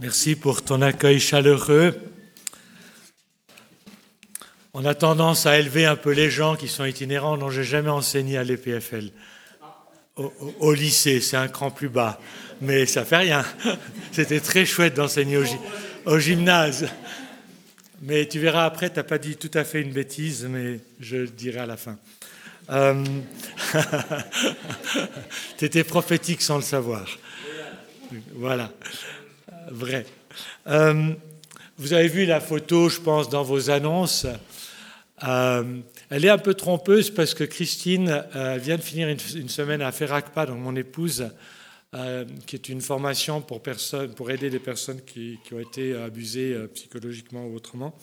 Merci pour ton accueil chaleureux. On a tendance à élever un peu les gens qui sont itinérants. Non, j'ai jamais enseigné à l'EPFL. Au, lycée, c'est un cran plus bas. Mais ça fait rien. C'était très chouette d'enseigner au, gymnase. Mais tu verras après, tu n'as pas dit tout à fait une bêtise, mais je le dirai à la fin. Euh... tu étais prophétique sans le savoir. Voilà vrai. Euh, vous avez vu la photo, je pense, dans vos annonces. Euh, elle est un peu trompeuse parce que Christine euh, vient de finir une, semaine à Ferracpa, donc mon épouse, qui est une formation pour, pour aider les personnes qui, ont été abusées psychologiquement ou autrement.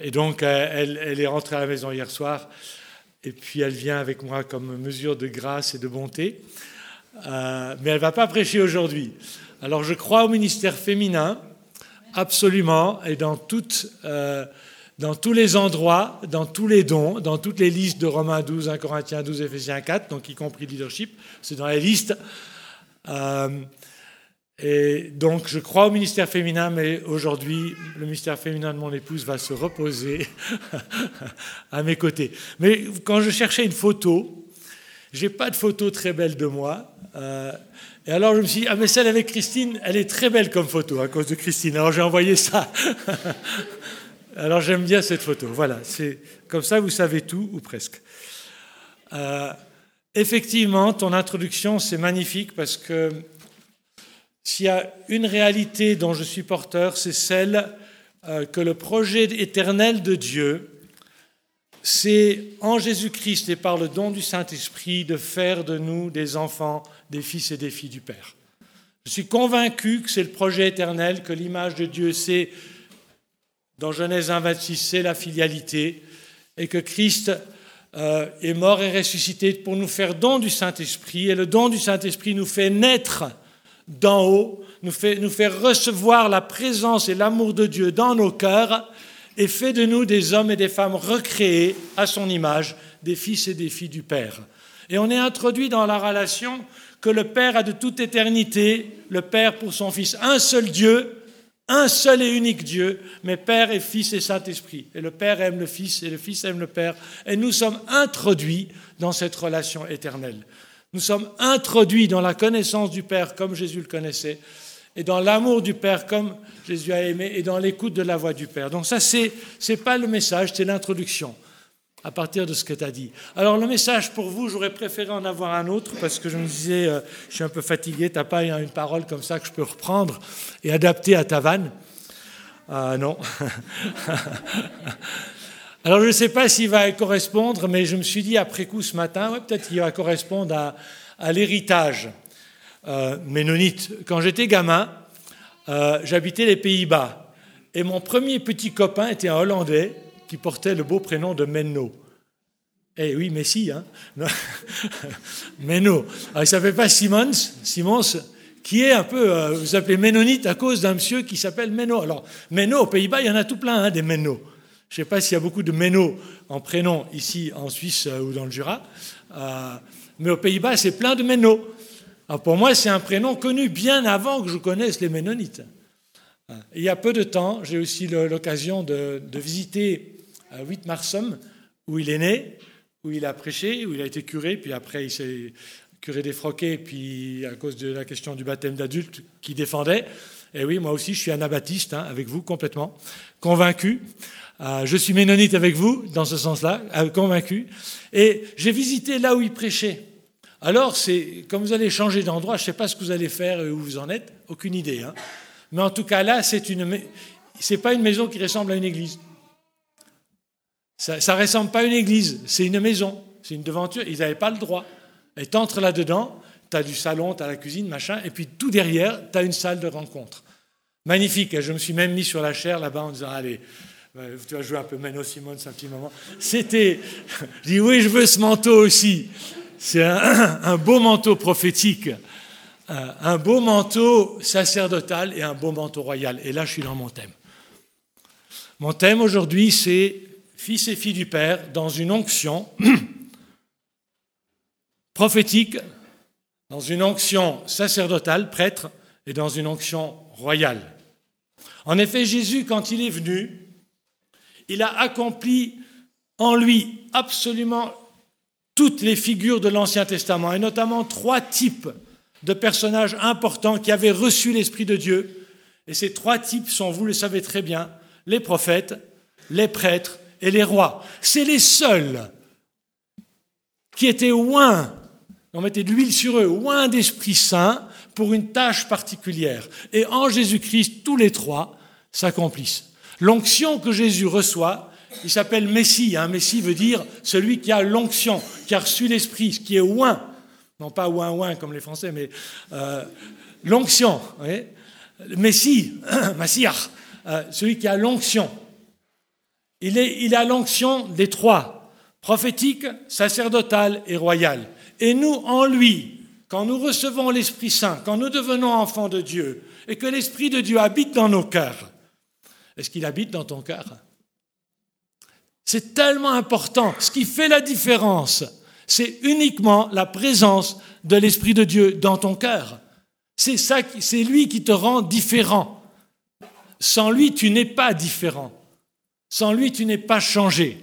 et donc, elle, est rentrée à la maison hier soir, et puis elle vient avec moi comme mesure de grâce et de bonté. mais elle ne va pas prêcher aujourd'hui. Alors je crois au ministère féminin, absolument, et dans, euh, dans tous les endroits, dans tous les dons, dans toutes les listes de Romains 12, 1 Corinthiens 12, Ephésiens 4, donc y compris leadership, c'est dans les listes. Euh, et donc je crois au ministère féminin, mais aujourd'hui, le ministère féminin de mon épouse va se reposer à mes côtés. Mais quand je cherchais une photo, j'ai pas de photo très belle de moi. Euh, et alors je me suis dit, ah mais celle avec Christine, elle est très belle comme photo à cause de Christine. Alors j'ai envoyé ça. alors j'aime bien cette photo. Voilà, c'est comme ça vous savez tout ou presque. Euh, effectivement, ton introduction c'est magnifique parce que s'il y a une réalité dont je suis porteur, c'est celle euh, que le projet éternel de Dieu, c'est en Jésus-Christ et par le don du Saint-Esprit de faire de nous des enfants des fils et des filles du Père. Je suis convaincu que c'est le projet éternel, que l'image de Dieu, c'est, dans Genèse 1, 26, c'est la filialité, et que Christ euh, est mort et ressuscité pour nous faire don du Saint-Esprit, et le don du Saint-Esprit nous fait naître d'en haut, nous fait, nous fait recevoir la présence et l'amour de Dieu dans nos cœurs, et fait de nous des hommes et des femmes recréés à son image, des fils et des filles du Père. Et on est introduit dans la relation que le Père a de toute éternité, le Père pour son Fils, un seul Dieu, un seul et unique Dieu, mais Père et Fils et Saint-Esprit. Et le Père aime le Fils et le Fils aime le Père. Et nous sommes introduits dans cette relation éternelle. Nous sommes introduits dans la connaissance du Père comme Jésus le connaissait, et dans l'amour du Père comme Jésus a aimé, et dans l'écoute de la voix du Père. Donc ça, c'est n'est pas le message, c'est l'introduction à partir de ce que tu as dit. Alors le message pour vous, j'aurais préféré en avoir un autre parce que je me disais, euh, je suis un peu fatigué, tu n'as pas une parole comme ça que je peux reprendre et adapter à ta vanne. Ah non. Alors je ne sais pas s'il va correspondre, mais je me suis dit après coup ce matin, peut-être qu'il va correspondre à, à l'héritage euh. Quand j'étais gamin, euh, j'habitais les Pays-Bas et mon premier petit copain était un Hollandais qui portait le beau prénom de Menno. Eh oui, mais si, hein Menno. Alors, il s'appelle pas Simons, Simons, qui est un peu, euh, vous appelez Ménonite à cause d'un monsieur qui s'appelle Menno. Alors, Menno, aux Pays-Bas, il y en a tout plein, hein, des Menno. Je ne sais pas s'il y a beaucoup de Menno en prénom ici en Suisse euh, ou dans le Jura, euh, mais aux Pays-Bas, c'est plein de Menno. Alors, pour moi, c'est un prénom connu bien avant que je connaisse les Ménonites. Il y a peu de temps, j'ai aussi l'occasion de, de visiter à Whitmarsum, où il est né, où il a prêché, où il a été curé, puis après il s'est curé défroqué, puis à cause de la question du baptême d'adulte qui défendait. Et oui, moi aussi, je suis anabaptiste, hein, avec vous, complètement, convaincu. Euh, je suis ménonite avec vous, dans ce sens-là, euh, convaincu. Et j'ai visité là où il prêchait. Alors, c'est, comme vous allez changer d'endroit, je ne sais pas ce que vous allez faire et où vous en êtes, aucune idée. Hein. Mais en tout cas, là, c'est une, c'est pas une maison qui ressemble à une église. Ça ne ressemble pas à une église, c'est une maison, c'est une devanture, ils n'avaient pas le droit. Et tu entres là-dedans, tu as du salon, tu as la cuisine, machin, et puis tout derrière, tu as une salle de rencontre. Magnifique, je me suis même mis sur la chair là-bas en disant, allez, euh, tu vas jouer un peu Menno Simon, un petit moment. C'était, je dis, oui, je veux ce manteau aussi. C'est un, beau manteau prophétique, euh, un beau manteau sacerdotal et un beau manteau royal. Et là, je suis dans mon thème. Mon thème aujourd'hui, c'est fils et filles du Père, dans une onction prophétique, dans une onction sacerdotale, prêtre, et dans une onction royale. En effet, Jésus, quand il est venu, il a accompli en lui absolument toutes les figures de l'Ancien Testament, et notamment trois types de personnages importants qui avaient reçu l'Esprit de Dieu. Et ces trois types sont, vous le savez très bien, les prophètes, les prêtres et les rois. C'est les seuls qui étaient oints, on mettait de l'huile sur eux, oints d'Esprit Saint pour une tâche particulière. Et en Jésus-Christ, tous les trois s'accomplissent. L'onction que Jésus reçoit, il s'appelle Messie. Hein. Messie veut dire celui qui a l'onction, qui a reçu l'Esprit, qui est oint. Non pas oint oint comme les Français, mais euh, l'onction. Messie, Massiach, euh, celui qui a l'onction. Il, il a l'onction des trois, prophétique, sacerdotal et royal. Et nous, en lui, quand nous recevons l'Esprit Saint, quand nous devenons enfants de Dieu, et que l'Esprit de Dieu habite dans nos cœurs, est-ce qu'il habite dans ton cœur? C'est tellement important. Ce qui fait la différence, c'est uniquement la présence de l'Esprit de Dieu dans ton cœur. C'est ça, c'est lui qui te rend différent. Sans lui, tu n'es pas différent. Sans lui, tu n'es pas changé.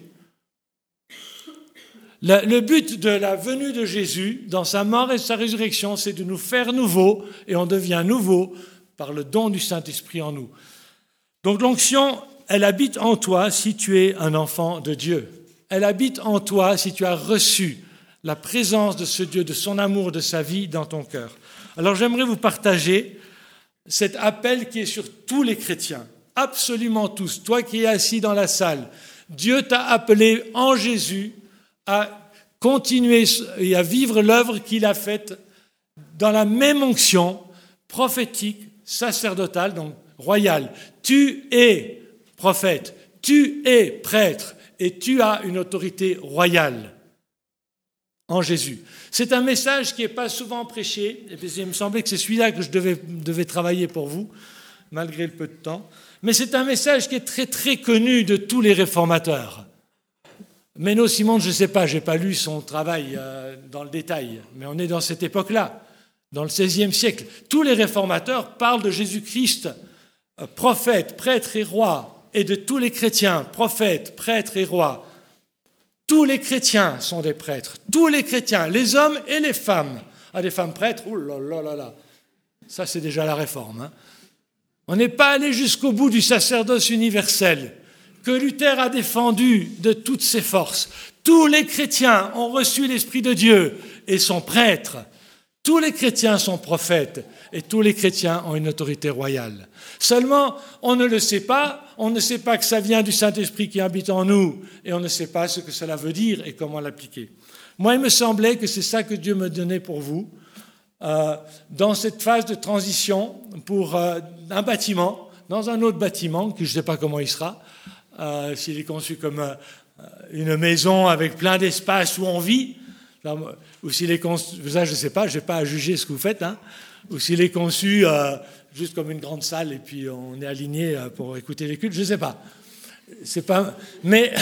Le, but de la venue de Jésus, dans sa mort et sa résurrection, c'est de nous faire nouveaux, et on devient nouveau par le don du Saint-Esprit en nous. Donc l'onction, elle habite en toi si tu es un enfant de Dieu. Elle habite en toi si tu as reçu la présence de ce Dieu, de son amour, de sa vie dans ton cœur. Alors j'aimerais vous partager cet appel qui est sur tous les chrétiens, absolument tous. Toi qui es assis dans la salle, Dieu t'a appelé en Jésus à continuer et à vivre l'œuvre qu'il a faite dans la même onction prophétique, sacerdotale, donc royale. Tu es prophète, tu es prêtre et tu as une autorité royale en Jésus. C'est un message qui n'est pas souvent prêché, et il me semblait que c'est celui-là que je devais, travailler pour vous, malgré le peu de temps, mais c'est un message qui est très très connu de tous les réformateurs. Menno Simon, je ne sais pas, je n'ai pas lu son travail euh, dans le détail, mais on est dans cette époque-là, dans le XVIe siècle. Tous les réformateurs parlent de Jésus-Christ euh, prophète, prêtre et roi, et de tous les chrétiens, prophètes, prêtres et rois. Tous les chrétiens sont des prêtres, tous les chrétiens, les hommes et les femmes. Ah, des femmes prêtres, là là, ça c'est déjà la réforme. Hein. On n'est pas allé jusqu'au bout du sacerdoce universel que Luther a défendu de toutes ses forces. Tous les chrétiens ont reçu l'Esprit de Dieu et sont prêtres. Tous les chrétiens sont prophètes et tous les chrétiens ont une autorité royale. Seulement, on ne le sait pas, on ne sait pas que ça vient du Saint-Esprit qui habite en nous, et on ne sait pas ce que cela veut dire et comment l'appliquer. Moi, il me semblait que c'est ça que Dieu me donnait pour vous, euh, dans cette phase de transition pour euh, un bâtiment, dans un autre bâtiment, que je ne sais pas comment il sera, euh, s'il est conçu comme une maison avec plein d'espace où on vit, ou s'il est conçu, ça je ne sais pas, je n'ai pas à juger ce que vous faites, hein, ou s'il est conçu euh, juste comme une grande salle et puis on est aligné euh, pour écouter les cultes, je ne sais pas. C'est pas. Mais.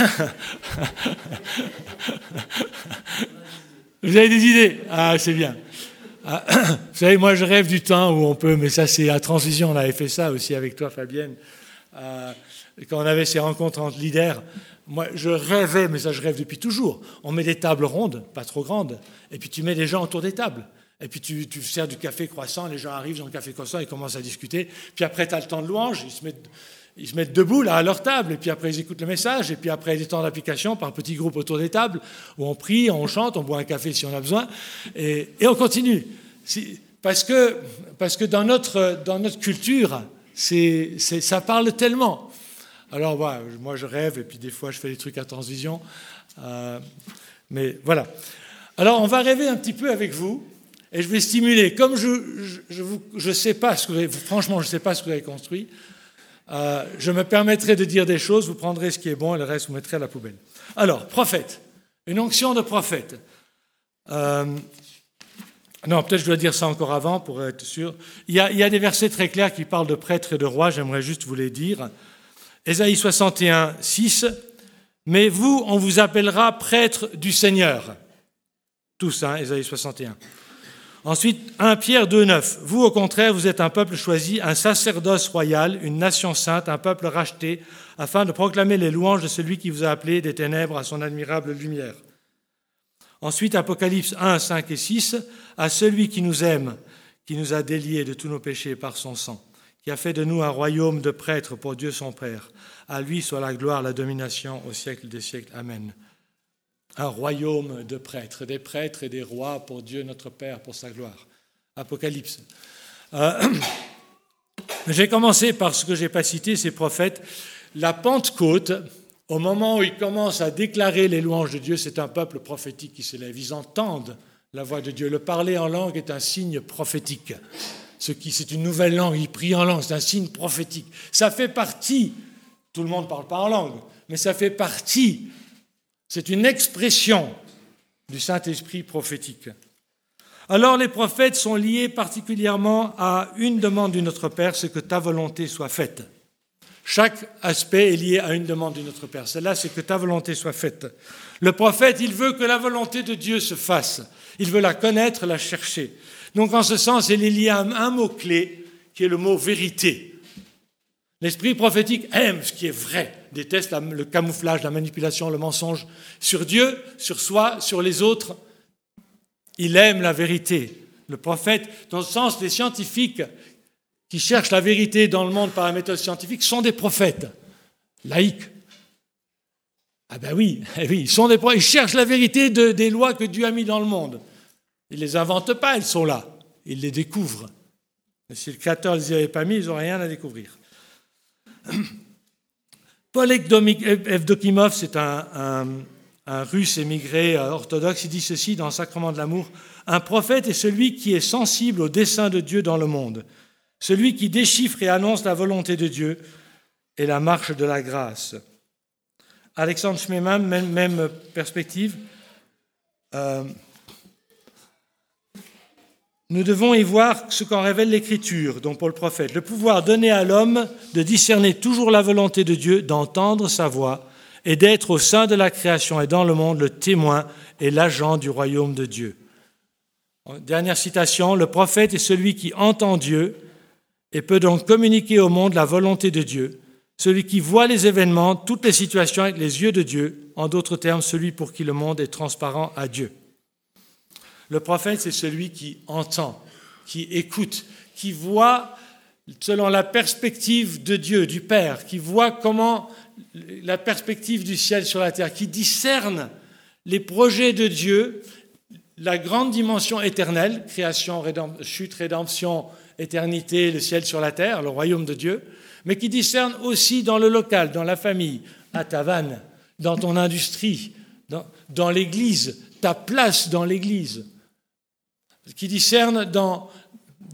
vous avez des idées? Ah, c'est bien. Ah, vous savez, moi je rêve du temps où on peut, mais ça c'est à transition, on avait fait ça aussi avec toi, Fabienne. Euh, quand on avait ces rencontres entre leaders, moi je rêvais, mais ça je rêve depuis toujours. On met des tables rondes, pas trop grandes, et puis tu mets des gens autour des tables. Et puis tu, tu, sers du café croissant, les gens arrivent dans le café croissant, ils commencent à discuter. Puis après, tu as le temps de louange, ils se, mettent, ils se mettent debout là à leur table, et puis après, ils écoutent le message, et puis après, il y a des temps d'application par petits groupes autour des tables, où on prie, on chante, on boit un café si on a besoin, et, on continue. Parce que, parce que dans, notre, dans notre culture, c'est, ça parle tellement. Alors voilà, moi je rêve, et puis des fois je fais des trucs à transvision. Euh, mais voilà. Alors on va rêver un petit peu avec vous. Et je vais stimuler. Comme je ne je, sais pas ce que vous avez, franchement, je sais pas ce que vous avez construit, euh, je me permettrai de dire des choses, vous prendrez ce qui est bon et le reste vous mettrez à la poubelle. Alors, prophète, une onction de prophète. Euh, non, peut-être je dois dire ça encore avant pour être sûr. Il y, a, il y, a, des versets très clairs qui parlent de prêtre et de roi, j'aimerais juste vous les dire. Ésaïe 61, 6. Mais vous, on vous appellera prêtre du Seigneur. Tous, hein, Ésaïe 61. Ensuite, 1 Pierre 2,9. Vous, au contraire, vous êtes un peuple choisi, un sacerdoce royal, une nation sainte, un peuple racheté, afin de proclamer les louanges de celui qui vous a appelé des ténèbres à son admirable lumière. Ensuite, Apocalypse 1, 5 et 6. À celui qui nous aime, qui nous a déliés de tous nos péchés par son sang, qui a fait de nous un royaume de prêtres pour Dieu son Père. À lui soit la gloire, la domination au siècle des siècles. Amen un royaume de prêtres, des prêtres et des rois pour Dieu notre Père, pour sa gloire. Apocalypse. Euh, j'ai commencé par ce que je n'ai pas cité, ces prophètes. La Pentecôte, au moment où ils commencent à déclarer les louanges de Dieu, c'est un peuple prophétique qui s'élève. Ils entendent la voix de Dieu. Le parler en langue est un signe prophétique. Ce qui, c'est une nouvelle langue, ils prient en langue, c'est un signe prophétique. Ça fait partie, tout le monde ne parle pas en langue, mais ça fait partie c'est une expression du Saint-Esprit prophétique. Alors les prophètes sont liés particulièrement à une demande de notre Père, c'est que ta volonté soit faite. Chaque aspect est lié à une demande de notre Père. Celle-là, c'est que ta volonté soit faite. Le prophète, il veut que la volonté de Dieu se fasse. Il veut la connaître, la chercher. Donc en ce sens, il est lié à un mot-clé qui est le mot vérité. L'esprit prophétique aime ce qui est vrai, déteste le camouflage, la manipulation, le mensonge sur Dieu, sur soi, sur les autres. Il aime la vérité. Le prophète, dans le sens des scientifiques qui cherchent la vérité dans le monde par la méthode scientifique, sont des prophètes laïcs. Ah ben oui, eh oui ils, sont des, ils cherchent la vérité des lois que Dieu a mis dans le monde. Ils ne les inventent pas, elles sont là. Ils les découvrent. si le Créateur ne les avait pas mis, ils n'auraient rien à découvrir. Paul Evdokimov, c'est un, russe émigré euh, orthodoxe, il dit ceci dans Sacrement de l'amour Un prophète est celui qui est sensible au dessein de Dieu dans le monde, celui qui déchiffre et annonce la volonté de Dieu et la marche de la grâce. Alexandre Schmemann, même, perspective. Euh, nous devons y voir ce qu'en révèle l'Écriture, dont Paul prophète, le pouvoir donné à l'homme de discerner toujours la volonté de Dieu, d'entendre sa voix et d'être au sein de la création et dans le monde le témoin et l'agent du royaume de Dieu. Dernière citation, le prophète est celui qui entend Dieu et peut donc communiquer au monde la volonté de Dieu, celui qui voit les événements, toutes les situations avec les yeux de Dieu, en d'autres termes, celui pour qui le monde est transparent à Dieu. Le prophète, c'est celui qui entend, qui écoute, qui voit selon la perspective de Dieu, du Père, qui voit comment la perspective du ciel sur la terre, qui discerne les projets de Dieu, la grande dimension éternelle, création, chute, rédemption, éternité, le ciel sur la terre, le royaume de Dieu, mais qui discerne aussi dans le local, dans la famille, à ta vanne, dans ton industrie, dans, l'Église, ta place dans l'Église qui discerne dans,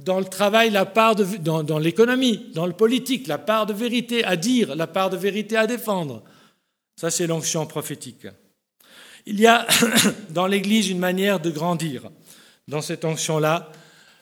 le travail la part dans l'économie, dans le politique, la part de vérité à dire, la part de vérité à défendre. Ça, c'est l'onction prophétique. Il y a dans l'Église une manière de grandir dans cette onction-là,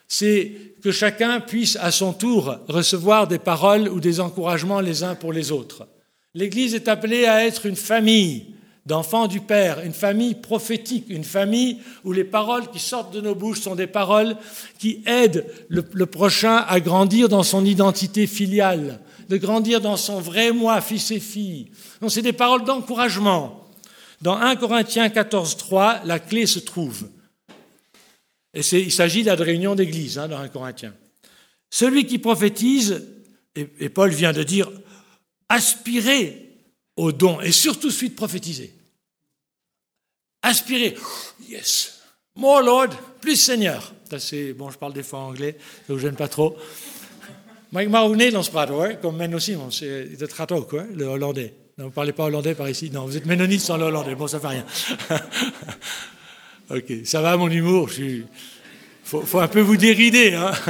c'est que chacun puisse à son tour recevoir des paroles ou des encouragements les uns pour les autres. L'Église est appelée à être une famille, d'enfants du Père, une famille prophétique, une famille où les paroles qui sortent de nos bouches sont des paroles qui aident le, prochain à grandir dans son identité filiale, de grandir dans son vrai moi, fils et fille. Donc c'est des paroles d'encouragement. Dans 1 Corinthiens 14, 3, la clé se trouve. Et il s'agit de la réunion d'église hein, dans 1 Corinthiens. Celui qui prophétise, et Paul vient de dire, aspirez au don et surtout de prophétiser. Aspirer, yes, more Lord, plus Seigneur. C'est bon, je parle des fois anglais, ça vous gêne pas trop. Mag ook Nederlands praten hoor, comme Menno Simons, dat gaat ook hoor, le hollandais. Vous ne parlez pas hollandais par ici Non, vous êtes ménonite sans le hollandais, bon, ça fait rien. ok, ça va mon humour, il faut, faut, un peu vous dérider. Hein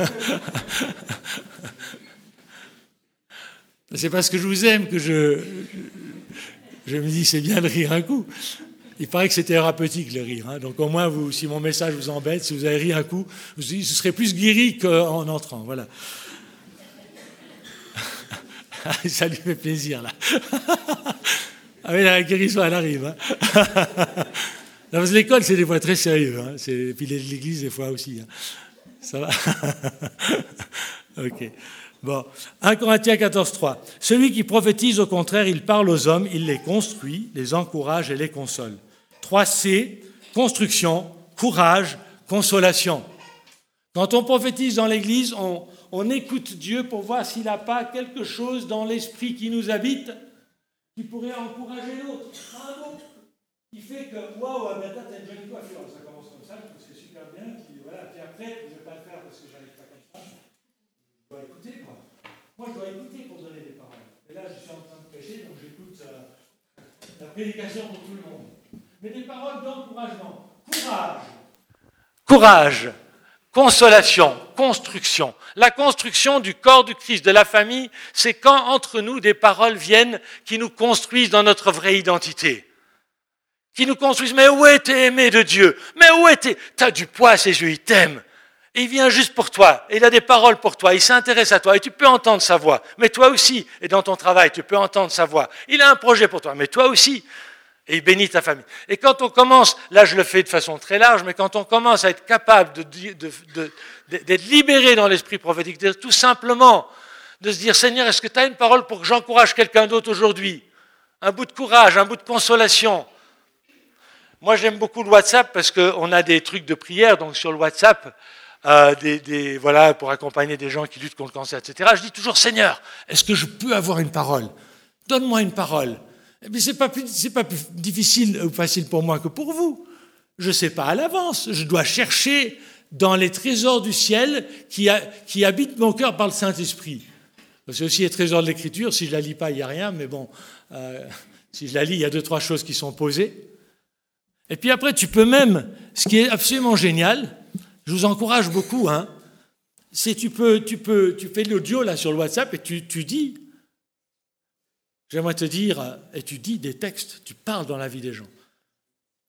C'est parce que je vous aime que je, je me dis, c'est bien de rire un coup. Il paraît que c'est thérapeutique le rire. Hein. Donc au moins, si mon message vous embête, si vous avez ri un coup, vous serait plus guéri qu'en entrant. Voilà. Ça lui fait plaisir là. ah oui, la guérison, elle arrive. Hein. L'école, c'est des fois très sérieux. Hein. Et puis l'église, des fois aussi. Ça va? Ok. Bon. 1 Corinthiens 14, 3. Celui qui prophétise, au contraire, il parle aux hommes, il les construit, les encourage et les console. 3C, construction, courage, consolation. Quand on prophétise dans l'Église, on, écoute Dieu pour voir s'il n'a pas quelque chose dans l'esprit qui nous habite qui pourrait encourager l'autre, le faire parce que j'arrive pas comme ça. Je Moi, je dois écouter pour donner des paroles. Et là, je suis en train de prêcher, donc j'écoute euh, la prédication pour tout le monde. Mais des paroles d'encouragement. Courage. Courage consolation, construction. La construction du corps du Christ, de la famille, c'est quand entre nous des paroles viennent qui nous construisent dans notre vraie identité. Qui nous construisent, mais où est aimé de Dieu? Mais où es-tu T'as du poids ses yeux, il t'aime. Il vient juste pour toi, il a des paroles pour toi, il s'intéresse à toi, et tu peux entendre sa voix. Mais toi aussi, et dans ton travail, tu peux entendre sa voix. Il a un projet pour toi, mais toi aussi et il bénit ta famille. Et quand on commence, là je le fais de façon très large, mais quand on commence à être capable d'être libéré dans l'esprit prophétique, tout simplement de se dire Seigneur, est-ce que tu as une parole pour que j'encourage quelqu'un d'autre aujourd'hui? Un bout de courage, un bout de consolation. Moi j'aime beaucoup le WhatsApp parce qu'on a des trucs de prière, donc sur le WhatsApp, euh, des, voilà, pour accompagner des gens qui luttent contre le cancer, etc. Je dis toujours Seigneur, est-ce que je peux avoir une parole? Donne-moi une parole. Mais ce n'est pas, plus, pas plus difficile ou facile pour moi que pour vous. Je ne sais pas à l'avance. Je dois chercher dans les trésors du ciel qui, qui habitent mon cœur par le Saint-Esprit. C'est aussi les trésors de l'Écriture. Si je ne la lis pas, il n'y a rien. Mais bon, euh, si je la lis, il y a deux, trois choses qui sont posées. Et puis après, tu peux même, ce qui est absolument génial, je vous encourage beaucoup, hein, c'est tu peux, tu peux, tu fais l'audio là sur le WhatsApp et tu, tu dis, J'aimerais te dire, et tu dis des textes, tu parles dans la vie des gens.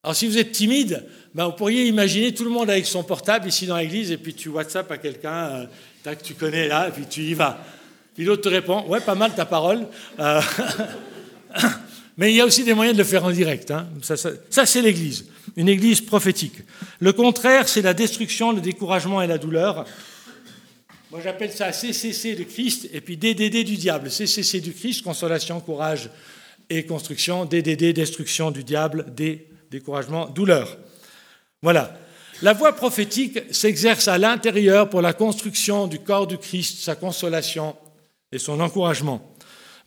Alors si vous êtes timide, ben, vous pourriez imaginer tout le monde avec son portable ici dans l'église, et puis tu WhatsApp à quelqu'un euh, que tu connais là, et puis tu y vas. Puis l'autre te répond, ouais, pas mal ta parole. Euh, mais il y a aussi des moyens de le faire en direct. Hein. Ça, c'est l'église, une église prophétique. Le contraire, c'est la destruction, le découragement et la douleur. Moi, j'appelle ça CCC de Christ et puis DDD du diable. CCC du Christ, consolation, courage et construction. DDD, destruction du diable, D, découragement, douleur. Voilà. La voix prophétique s'exerce à l'intérieur pour la construction du corps du Christ, sa consolation et son encouragement.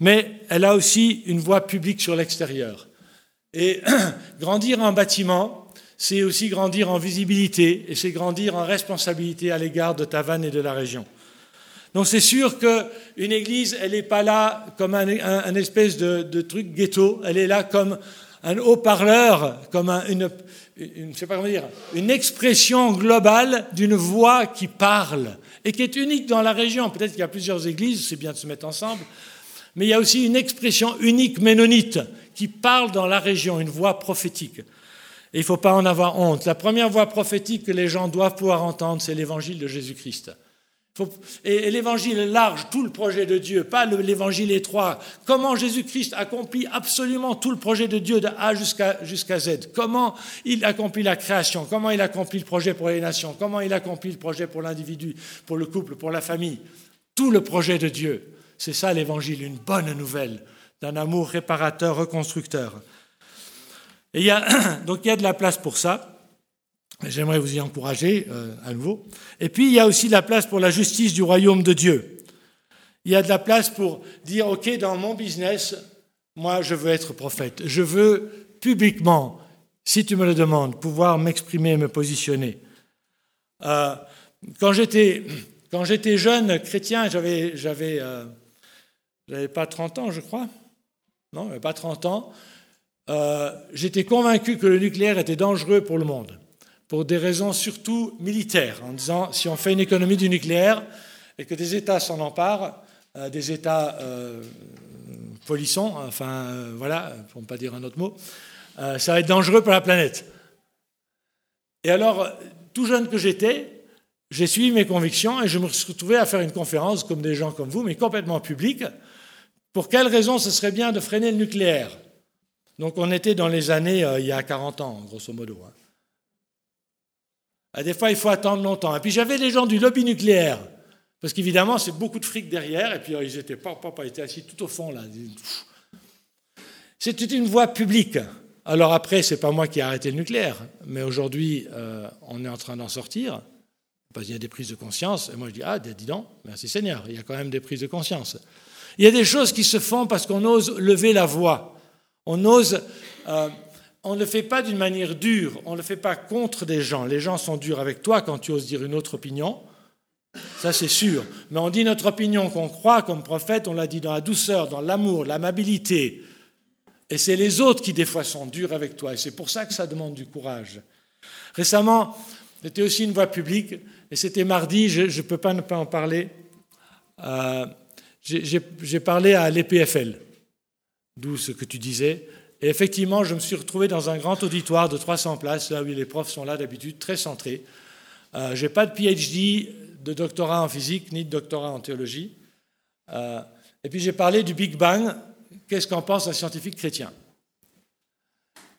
Mais elle a aussi une voix publique sur l'extérieur. Et grandir en bâtiment, c'est aussi grandir en visibilité et c'est grandir en responsabilité à l'égard de Tavannes et de la région. Donc c'est sûr qu'une église, elle n'est pas là comme un, espèce de, truc ghetto, elle est là comme un haut-parleur, comme une, une, sais pas comment dire, une expression globale d'une voix qui parle et qui est unique dans la région. Peut-être qu'il y a plusieurs églises, c'est bien de se mettre ensemble, mais il y a aussi une expression unique ménonite qui parle dans la région, une voix prophétique. Et il ne faut pas en avoir honte. La première voix prophétique que les gens doivent pouvoir entendre, c'est l'évangile de Jésus-Christ. Et l'évangile large, tout le projet de Dieu, pas l'évangile étroit. Comment Jésus-Christ accomplit absolument tout le projet de Dieu de A jusqu'à Z? Comment il accomplit la création? Comment il accomplit le projet pour les nations? Comment il accomplit le projet pour l'individu, pour le couple, pour la famille? Tout le projet de Dieu. C'est ça l'évangile, une bonne nouvelle d'un amour réparateur, reconstructeur. Et il y a, donc il y a de la place pour ça. J'aimerais vous y encourager euh, à nouveau. Et puis, il y a aussi de la place pour la justice du royaume de Dieu. Il y a de la place pour dire, OK, dans mon business, moi, je veux être prophète. Je veux publiquement, si tu me le demandes, pouvoir m'exprimer me positionner. Euh, quand j'étais jeune chrétien, j'avais j'avais euh, j'avais pas 30 ans, je crois. Non, pas 30 ans. Euh, j'étais convaincu que le nucléaire était dangereux pour le monde pour des raisons surtout militaires, en disant si on fait une économie du nucléaire et que des États s'en emparent, euh, des États euh, polissons, enfin euh, voilà, pour ne pas dire un autre mot, ça va être dangereux pour la planète. Et alors, tout jeune que j'étais, j'ai suivi mes convictions et je me suis retrouvé à faire une conférence comme des gens comme vous, mais complètement publique. Pour quelles raisons ce serait bien de freiner le nucléaire? Donc on était dans les années il y a 40 ans, grosso modo. Hein. Ah, des fois, il faut attendre longtemps. Et puis j'avais les gens du lobby nucléaire, parce qu'évidemment, c'est beaucoup de fric derrière, et puis euh, ils étaient pas, pas, pas, assis tout au fond là. C'était une voie publique. Alors après, c'est pas moi qui ai arrêté le nucléaire, mais aujourd'hui, euh, on est en train d'en sortir, parce qu'il y a des prises de conscience. Et moi, je dis, ah, dis donc, merci Seigneur, il y a quand même des prises de conscience. Il y a des choses qui se font parce qu'on ose lever la voix. On ose... Euh, on ne le fait pas d'une manière dure, on ne le fait pas contre des gens. Les gens sont durs avec toi quand tu oses dire une autre opinion, ça c'est sûr. Mais on dit notre opinion qu'on croit comme prophète, on l'a dit dans la douceur, dans l'amour, l'amabilité, et c'est les autres qui, des fois, sont durs avec toi. Et c'est pour ça que ça demande du courage. Récemment, c'était aussi une voie publique, et c'était mardi, je ne peux pas ne pas en parler. Euh, J'ai parlé à l'EPFL, d'où ce que tu disais. Et effectivement, je me suis retrouvé dans un grand auditoire de 300 places, là où les profs sont là d'habitude, très centrés. Euh, je n'ai pas de PhD, de doctorat en physique, ni de doctorat en théologie. Euh, et puis j'ai parlé du Big Bang, qu'est-ce qu'en pense un scientifique chrétien?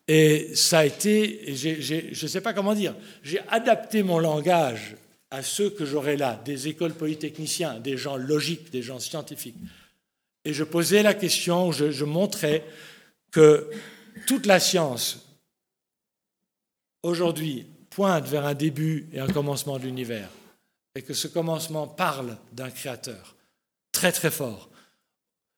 Et ça a été, je ne sais pas comment dire, j'ai adapté mon langage à ceux que j'aurais là, des écoles polytechniciens, des gens logiques, des gens scientifiques. Et je posais la question, je, montrais que toute la science, aujourd'hui, pointe vers un début et un commencement de l'univers, et que ce commencement parle d'un créateur très très fort,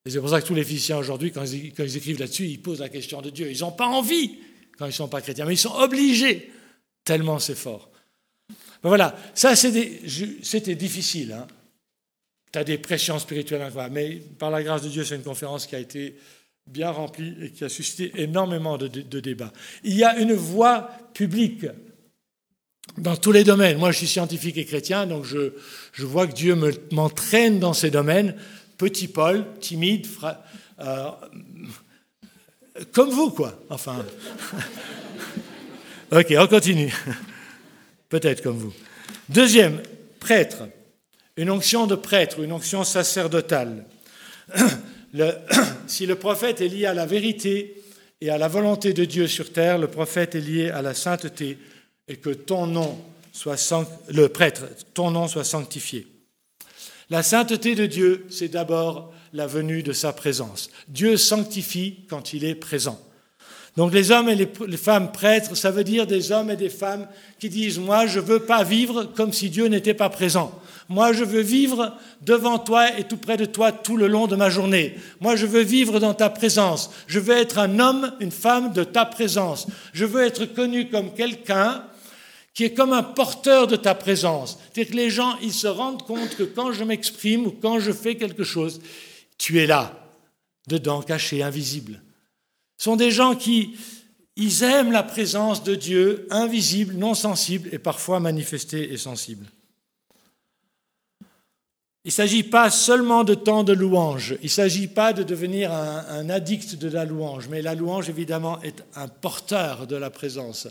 et c'est pour ça que tous les physiciens aujourd'hui, quand, ils écrivent là-dessus, ils posent la question de Dieu. Ils n'ont pas envie quand ils ne sont pas chrétiens, mais ils sont obligés, tellement c'est fort. Ben voilà, ça c'était difficile. Hein. Tu as des pressions spirituelles incroyables, mais par la grâce de Dieu, c'est une conférence qui a été bien remplie et qui a suscité énormément de, débats. Il y a une voie publique dans tous les domaines. Moi, je suis scientifique et chrétien, donc je, vois que Dieu m'entraîne dans ces domaines petit Paul, timide, euh, comme vous, quoi. Enfin. ok, on continue. Peut-être comme vous. Deuxième, prêtre. Une onction de prêtre, une onction sacerdotale. si le prophète est lié à la vérité et à la volonté de Dieu sur terre, le prophète est lié à la sainteté et que ton nom soit le prêtre, ton nom soit sanctifié. La sainteté de Dieu, c'est d'abord la venue de sa présence. Dieu sanctifie quand il est présent. Donc les hommes et les femmes prêtres, ça veut dire des hommes et des femmes qui disent, moi je ne veux pas vivre comme si Dieu n'était pas présent. Moi je veux vivre devant toi et tout près de toi tout le long de ma journée. Moi je veux vivre dans ta présence. Je veux être un homme, une femme de ta présence. Je veux être connu comme quelqu'un qui est comme un porteur de ta présence. C'est-à-dire que les gens, ils se rendent compte que quand je m'exprime ou quand je fais quelque chose, tu es là, dedans, caché, invisible. Sont des gens qui, ils aiment la présence de Dieu, invisible, non sensible et parfois manifestée et sensible. Il ne s'agit pas seulement de temps de louange, il ne s'agit pas de devenir un, addict de la louange, mais la louange, évidemment, est un porteur de la présence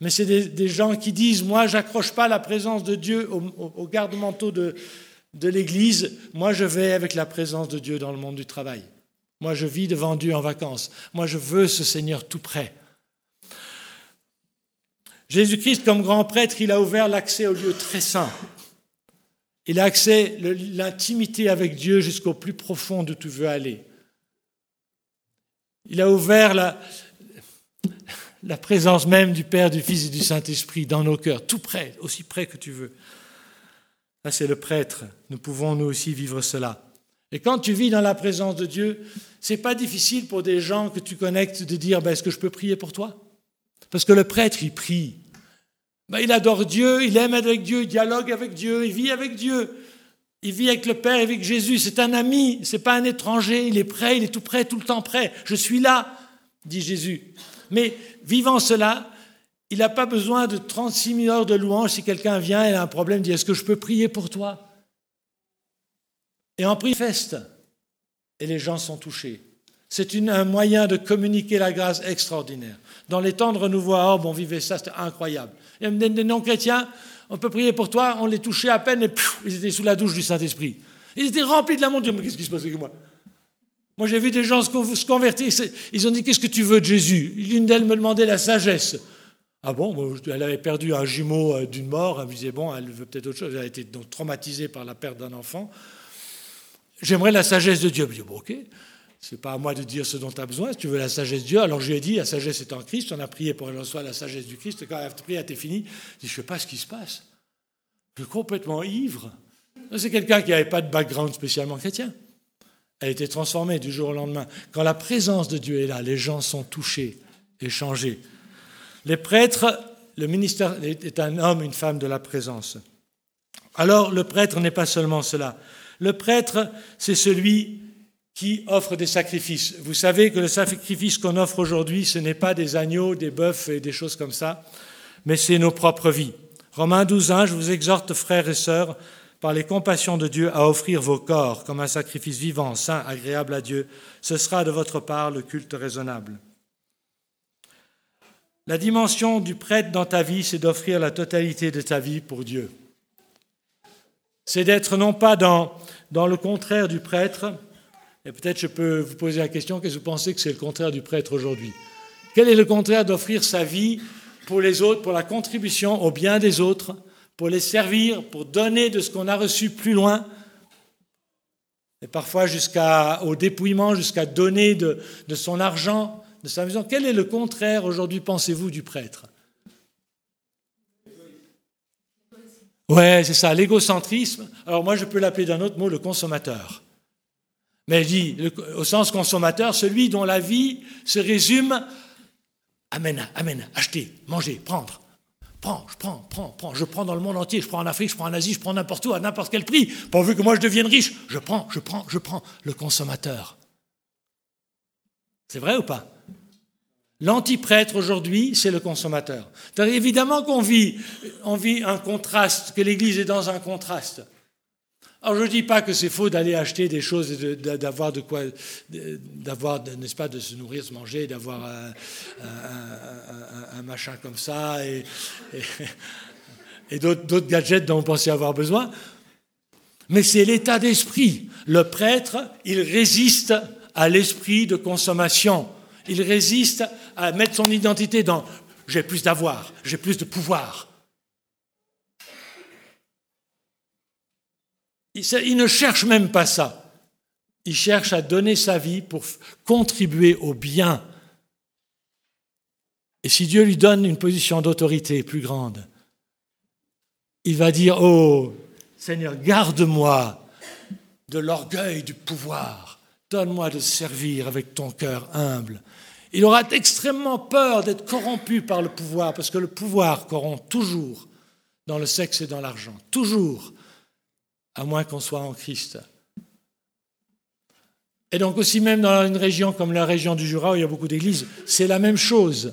mais c'est des, gens qui disent, moi, j'accroche pas la présence de Dieu au, garde-manteau de, de l'Église, moi, je vais avec la présence de Dieu dans le monde du travail. Moi, je vis devant Dieu en vacances. Moi, je veux ce Seigneur tout près. Jésus-Christ, comme grand prêtre, il a ouvert l'accès au lieu très saint. Il a accès l'intimité avec Dieu jusqu'au plus profond d'où tu veux aller. Il a ouvert la, la présence même du Père, du Fils et du Saint-Esprit dans nos cœurs, tout près, aussi près que tu veux. Là, c'est le prêtre. Nous pouvons nous aussi vivre cela. Et quand tu vis dans la présence de Dieu, c'est pas difficile pour des gens que tu connectes de dire ben, Est-ce que je peux prier pour toi? Parce que le prêtre, il prie. Ben, il adore Dieu, il aime avec Dieu, il dialogue avec Dieu, il vit avec Dieu. Il vit avec le Père, avec Jésus. C'est un ami, c'est pas un étranger. Il est prêt, il est tout prêt, tout le temps prêt. Je suis là, dit Jésus. Mais vivant cela, il n'a pas besoin de 36 000 heures de louange si quelqu'un vient et a un problème, dit Est-ce que je peux prier pour toi? Et en prie, feste. Et les gens sont touchés. C'est un moyen de communiquer la grâce extraordinaire. Dans les temps de renouveau à Orbe, on vivait ça, c'était incroyable. Il y a des non-chrétiens, on peut prier pour toi, on les touchait à peine et ils étaient sous la douche du Saint-Esprit. Ils étaient remplis de de Dieu. Mais qu'est-ce qui se passe avec moi? Moi, j'ai vu des gens se convertir. Ils ont dit Qu'est-ce que tu veux de Jésus? L'une d'elles me demandait la sagesse. Ah bon, elle avait perdu un jumeau euh, d'une mort, elle me disait, bon, elle veut peut-être autre chose, elle a été donc traumatisée par la perte d'un enfant. J'aimerais la sagesse de Dieu. Je dis, bon, ok, c'est pas à moi de dire ce dont tu as besoin, si tu veux la sagesse de Dieu. Alors je lui ai dit, la sagesse est en Christ, on a prié pour qu'elle reçoive la sagesse du Christ, et quand elle a prié, elle était finie, je dis, je sais pas ce qui se passe. Je suis complètement ivre. C'est quelqu'un qui n'avait pas de background spécialement chrétien. Elle a été transformée du jour au lendemain. Quand la présence de Dieu est là, les gens sont touchés et changés. Les prêtres, le ministère est un homme, une femme de la présence. Alors le prêtre n'est pas seulement cela. Le prêtre, c'est celui qui offre des sacrifices. Vous savez que le sacrifice qu'on offre aujourd'hui, ce n'est pas des agneaux, des bœufs et des choses comme ça, mais c'est nos propres vies. Romains 12, 1, je vous exhorte, frères et sœurs, par les compassions de Dieu, à offrir vos corps comme un sacrifice vivant, saint, agréable à Dieu. Ce sera de votre part le culte raisonnable. La dimension du prêtre dans ta vie, c'est d'offrir la totalité de ta vie pour Dieu. C'est d'être non pas dans, le contraire du prêtre, et peut-être je peux vous poser la question, qu'est-ce que vous pensez que c'est le contraire du prêtre aujourd'hui? Quel est le contraire d'offrir sa vie pour les autres, pour la contribution au bien des autres, pour les servir, pour donner de ce qu'on a reçu plus loin, et parfois jusqu'au dépouillement, jusqu'à donner de, de son argent, de sa maison. Quel est le contraire aujourd'hui, pensez-vous, du prêtre? Ouais, c'est ça, l'égocentrisme. Alors moi, je peux l'appeler d'un autre mot le consommateur. Mais je dis, au sens consommateur, celui dont la vie se résume amène, amène, acheter, manger, prendre. Prends, je prends, prends, prends. Je prends dans le monde entier. Je prends en Afrique, je prends en Asie, je prends n'importe où, à n'importe quel prix. Pourvu que moi je devienne riche. Je prends, je prends, je prends. Le consommateur. C'est vrai ou pas? L'anti-prêtre aujourd'hui, c'est le consommateur. Évidemment qu'on vit, vit un contraste, que l'Église est dans un contraste. Alors je ne dis pas que c'est faux d'aller acheter des choses, d'avoir de quoi, d'avoir, n'est-ce pas, de se nourrir, se manger, d'avoir un, machin comme ça et, et, d'autres gadgets dont on pensait avoir besoin. Mais c'est l'état d'esprit. Le prêtre, il résiste à l'esprit de consommation. Il résiste à mettre son identité dans j'ai plus d'avoir, j'ai plus de pouvoir. Il ne cherche même pas ça. Il cherche à donner sa vie pour contribuer au bien. Et si Dieu lui donne une position d'autorité plus grande, il va dire, oh Seigneur, garde-moi de l'orgueil du pouvoir. Donne-moi de servir avec ton cœur humble. Il aura extrêmement peur d'être corrompu par le pouvoir, parce que le pouvoir corrompt toujours dans le sexe et dans l'argent. Toujours à moins qu'on soit en Christ. Et donc aussi même dans une région comme la région du Jura, où il y a beaucoup d'églises, c'est la même chose.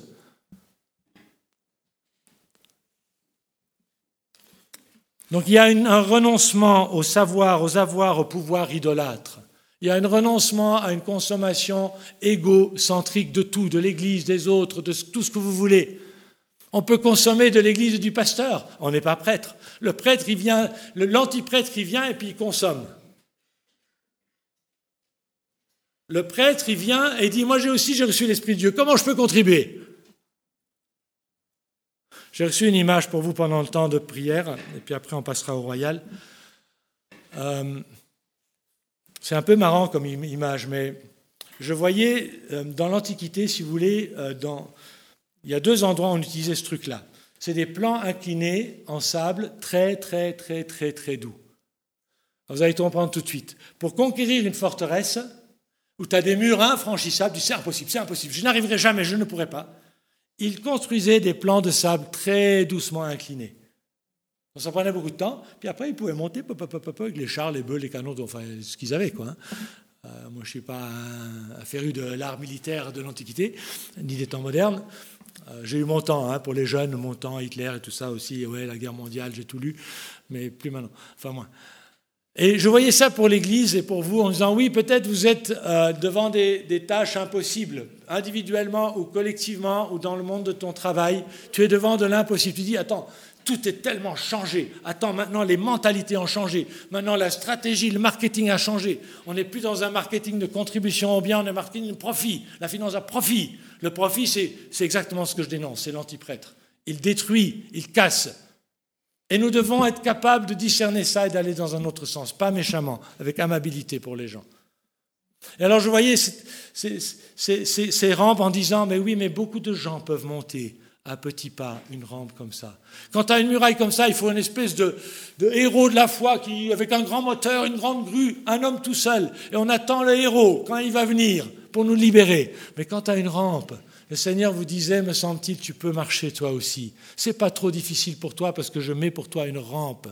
Donc il y a un renoncement au savoir, aux avoirs, au pouvoir idolâtre. Il y a un renoncement à une consommation égocentrique de tout, de l'Église, des autres, de tout ce que vous voulez. On peut consommer de l'église du pasteur. On n'est pas prêtre. Le prêtre, il vient, l'antiprêtre, il vient et puis il consomme. Le prêtre, il vient et dit, moi j'ai aussi, j'ai reçu l'Esprit de Dieu. Comment je peux contribuer? J'ai reçu une image pour vous pendant le temps de prière, et puis après on passera au royal. Euh, c'est un peu marrant comme image, mais je voyais euh, dans l'Antiquité, si vous voulez, euh, dans, il y a deux endroits où on utilisait ce truc-là. C'est des plans inclinés en sable très, très, très, très, très doux. Vous allez comprendre tout de suite. Pour conquérir une forteresse où tu as des murs infranchissables, c'est impossible, c'est impossible, je n'arriverai jamais, je ne pourrai pas. Ils construisaient des plans de sable très doucement inclinés. Ça prenait beaucoup de temps, puis après ils pouvaient monter avec les chars, les bœufs, les canons, enfin ce qu'ils avaient. Quoi. Hein. Euh, moi je ne suis pas un, féru de l'art militaire de l'Antiquité, ni des temps modernes, euh, j'ai eu mon temps, hein, pour les jeunes, mon temps, Hitler et tout ça aussi, ouais, la guerre mondiale, j'ai tout lu, mais plus maintenant, enfin moins. Et je voyais ça pour l'Église et pour vous en disant, oui, peut-être vous êtes euh, devant des, tâches impossibles, individuellement ou collectivement, ou dans le monde de ton travail, tu es devant de l'impossible. Tu dis, attends, tout est tellement changé. Attends, maintenant les mentalités ont changé. Maintenant la stratégie, le marketing a changé. On n'est plus dans un marketing de contribution au bien, on est marketing de profit. La finance a profit. Le profit, c'est exactement ce que je dénonce, c'est l'antiprêtre. il détruit, il casse. Et nous devons être capables de discerner ça et d'aller dans un autre sens, pas méchamment, avec amabilité pour les gens. Et alors je voyais ces, rampes en disant, mais oui, mais beaucoup de gens peuvent monter à petits pas une rampe comme ça. Quand tu as une muraille comme ça, il faut une espèce de, héros de la foi qui, avec un grand moteur, une grande grue, un homme tout seul. Et on attend le héros quand il va venir pour nous libérer. Mais quand tu as une rampe, le Seigneur vous disait, me semble-t-il, tu peux marcher toi aussi. C'est pas trop difficile pour toi parce que je mets pour toi une rampe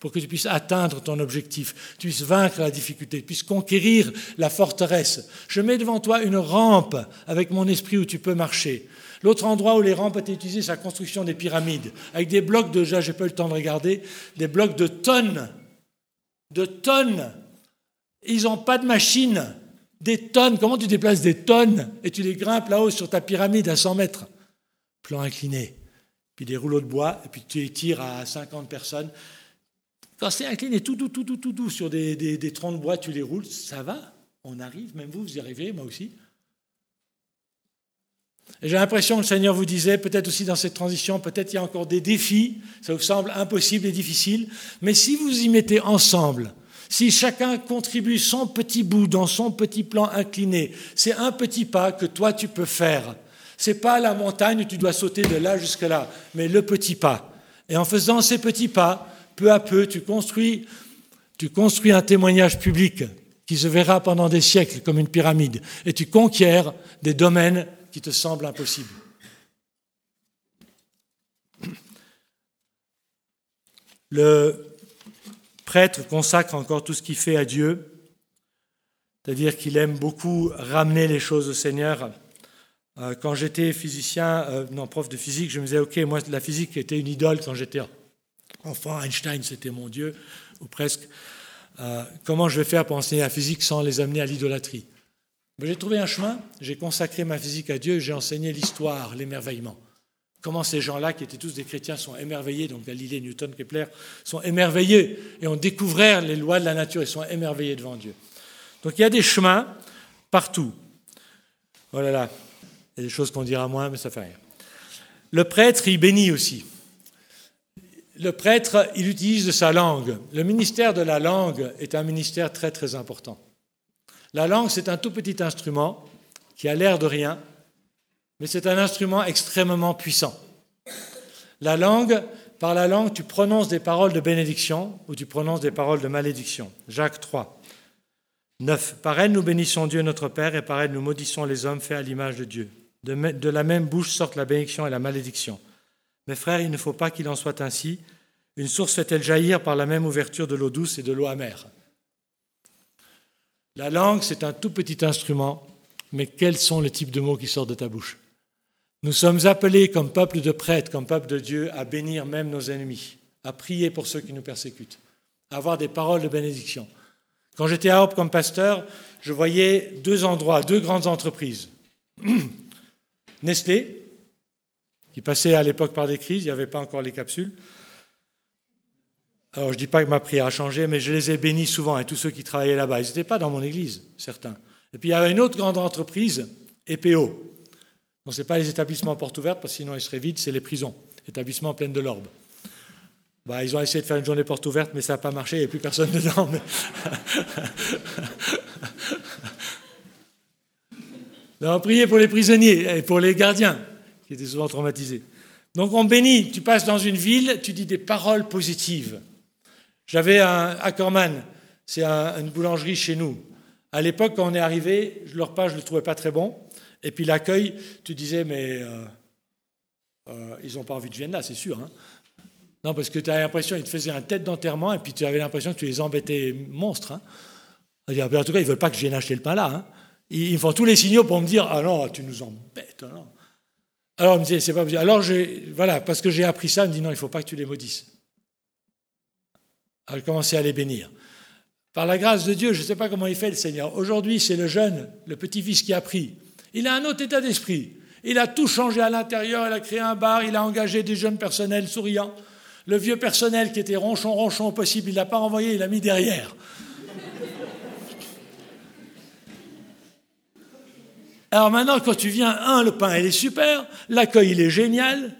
pour que tu puisses atteindre ton objectif, tu puisses vaincre la difficulté, tu puisses conquérir la forteresse. Je mets devant toi une rampe avec mon esprit où tu peux marcher. L'autre endroit où les rampes étaient utilisées, c'est la construction des pyramides, avec des blocs de, j'ai pas eu le temps de regarder, des blocs de tonnes, de tonnes. Ils n'ont pas de machine, des tonnes. Comment tu déplaces des tonnes et tu les grimpes là-haut sur ta pyramide à 100 mètres? Plan incliné, puis des rouleaux de bois, et puis tu les tires à 50 personnes. Quand c'est incliné tout doux, tout doux, tout doux sur des, des troncs de bois, tu les roules, ça va, on arrive, même vous, vous y arrivez, moi aussi. J'ai l'impression que le Seigneur vous disait, peut-être aussi dans cette transition, peut-être il y a encore des défis, ça vous semble impossible et difficile, mais si vous y mettez ensemble, si chacun contribue son petit bout dans son petit plan incliné, c'est un petit pas que toi tu peux faire. C'est pas la montagne où tu dois sauter de là jusque là, mais le petit pas. Et en faisant ces petits pas, peu à peu, tu construis, tu construis un témoignage public qui se verra pendant des siècles comme une pyramide, et tu conquiers des domaines qui te semblent impossibles. Le prêtre consacre encore tout ce qu'il fait à Dieu, c'est-à-dire qu'il aime beaucoup ramener les choses au Seigneur. Euh, quand j'étais physicien, euh, non, prof de physique, je me disais, OK, moi, la physique était une idole quand j'étais enfant. Einstein, c'était mon Dieu, ou presque. Euh, comment je vais faire pour enseigner la physique sans les amener à l'idolâtrie? J'ai trouvé un chemin, j'ai consacré ma physique à Dieu, j'ai enseigné l'histoire, l'émerveillement. Comment ces gens-là, qui étaient tous des chrétiens, sont émerveillés, donc Galilée, Newton, Kepler, sont émerveillés et ont découvert les lois de la nature et sont émerveillés devant Dieu. Donc il y a des chemins partout. Oh là là, il y a des choses qu'on dira moins, mais ça fait rien. Le prêtre, il bénit aussi. Le prêtre, il utilise sa langue. Le ministère de la langue est un ministère très très important. La langue, c'est un tout petit instrument qui a l'air de rien, mais c'est un instrument extrêmement puissant. La langue, par la langue, tu prononces des paroles de bénédiction ou tu prononces des paroles de malédiction. Jacques 3. 9. Par elle, nous bénissons Dieu notre Père et par elle, nous maudissons les hommes faits à l'image de Dieu. De, la même bouche sortent la bénédiction et la malédiction. Mes frères, il ne faut pas qu'il en soit ainsi. Une source fait-elle jaillir par la même ouverture de l'eau douce et de l'eau amère La langue, c'est un tout petit instrument, mais quels sont les types de mots qui sortent de ta bouche? Nous sommes appelés comme peuple de prêtres, comme peuple de Dieu, à bénir même nos ennemis, à prier pour ceux qui nous persécutent, à avoir des paroles de bénédiction. Quand j'étais à Hope comme pasteur, je voyais deux endroits, deux grandes entreprises. Nestlé, qui passait à l'époque par des crises, il n'y avait pas encore les capsules. Alors je ne dis pas que ma prière a changé, mais je les ai bénis souvent, et tous ceux qui travaillaient là-bas. Ils n'étaient pas dans mon église, certains. Et puis il y avait une autre grande entreprise, EPO, donc ce n'est pas les établissements portes ouvertes, parce que sinon ils seraient vides, c'est les prisons, établissements pleins de l'orbe. Bah, ils ont essayé de faire une journée porte ouverte, mais ça n'a pas marché, il n'y a plus personne dedans. on priait pour les prisonniers et pour les gardiens, qui étaient souvent traumatisés. Donc on bénit, tu passes dans une ville, tu dis des paroles positives. J'avais un Ackerman, c'est une boulangerie chez nous. À l'époque, quand on est arrivé, leur repas, je ne le trouvais pas très bon. Et puis l'accueil, tu disais, mais euh, euh, ils n'ont pas envie de venir là, c'est sûr. Hein. non, parce que tu as l'impression qu'ils te faisaient un tête d'enterrement et puis tu avais l'impression que tu les embêtais monstres. Hein. En tout cas, ils ne veulent pas que je vienne acheter le pain là. Hein. Ils, font tous les signaux pour me dire Ah non, tu nous embêtes. Alors, on me disait C'est pas possible. Alors, voilà, parce que j'ai appris ça, on me dit Non, il ne faut pas que tu les maudisses. J'ai commencé à les bénir. Par la grâce de Dieu, je ne sais pas comment il fait le Seigneur. Aujourd'hui, c'est le jeune, le petit-fils qui a pris. Il a un autre état d'esprit. Il a tout changé à l'intérieur, il a créé un bar, il a engagé des jeunes personnels souriants. Le vieux personnel qui était ronchon, ronchon possible, il l'a pas renvoyé, il l'a mis derrière. Alors maintenant, quand tu viens, un, le pain, il est super, l'accueil, il est génial.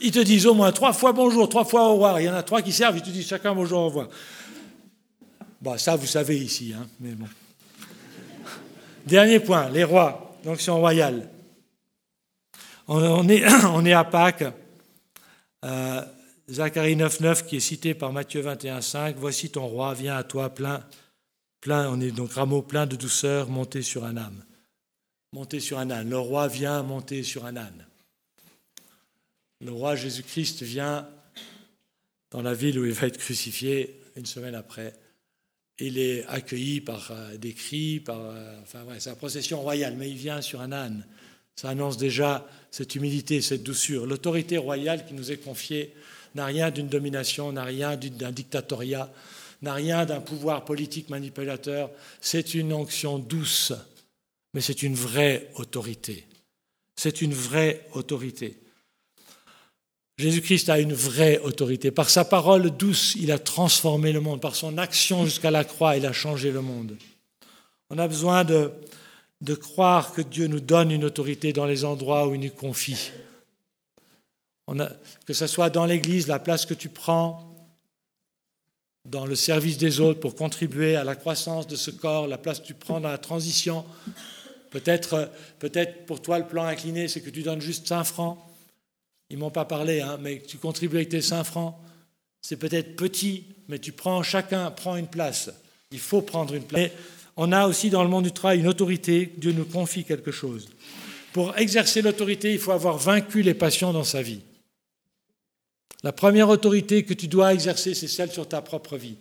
Ils te disent au moins trois fois bonjour, trois fois au revoir. Il y en a trois qui servent, ils te disent chacun bonjour, au revoir. Bon, ça, vous savez ici, hein, mais bon. Dernier point, les rois, l'onction royale. On, est, on est à Pâques. Euh, Zacharie 9.9 qui est cité par Matthieu 21.5, Voici ton roi, viens à toi plein, plein, on est donc rameau plein de douceur, monté sur un âne. Monté sur un âne. Le roi vient monter sur un âne. Le roi Jésus-Christ vient dans la ville où il va être crucifié une semaine après. Il est accueilli par euh, des cris, par, euh, enfin ouais, c'est la procession royale, mais il vient sur un âne. Ça annonce déjà cette humilité, cette douceur. L'autorité royale qui nous est confiée n'a rien d'une domination, n'a rien d'un dictatoriat, n'a rien d'un pouvoir politique manipulateur. C'est une onction douce, mais c'est une vraie autorité. C'est une vraie autorité. Jésus-Christ a une vraie autorité. Par sa parole douce, il a transformé le monde. Par son action jusqu'à la croix, il a changé le monde. On a besoin de, croire que Dieu nous donne une autorité dans les endroits où il nous confie. Que ce soit dans l'Église, la place que tu prends, dans le service des autres pour contribuer à la croissance de ce corps, la place que tu prends dans la transition. Peut-être peut pour toi, le plan incliné, c'est que tu donnes juste 5 francs. Ils m'ont pas parlé, hein, mais tu contribues avec tes 5 francs. C'est peut-être petit, mais tu prends, chacun prend une place. Il faut prendre une place on a aussi dans le monde du travail une autorité, Dieu nous confie quelque chose. Pour exercer l'autorité, il faut avoir vaincu les passions dans sa vie. La première autorité que tu dois exercer, c'est celle sur ta propre vie.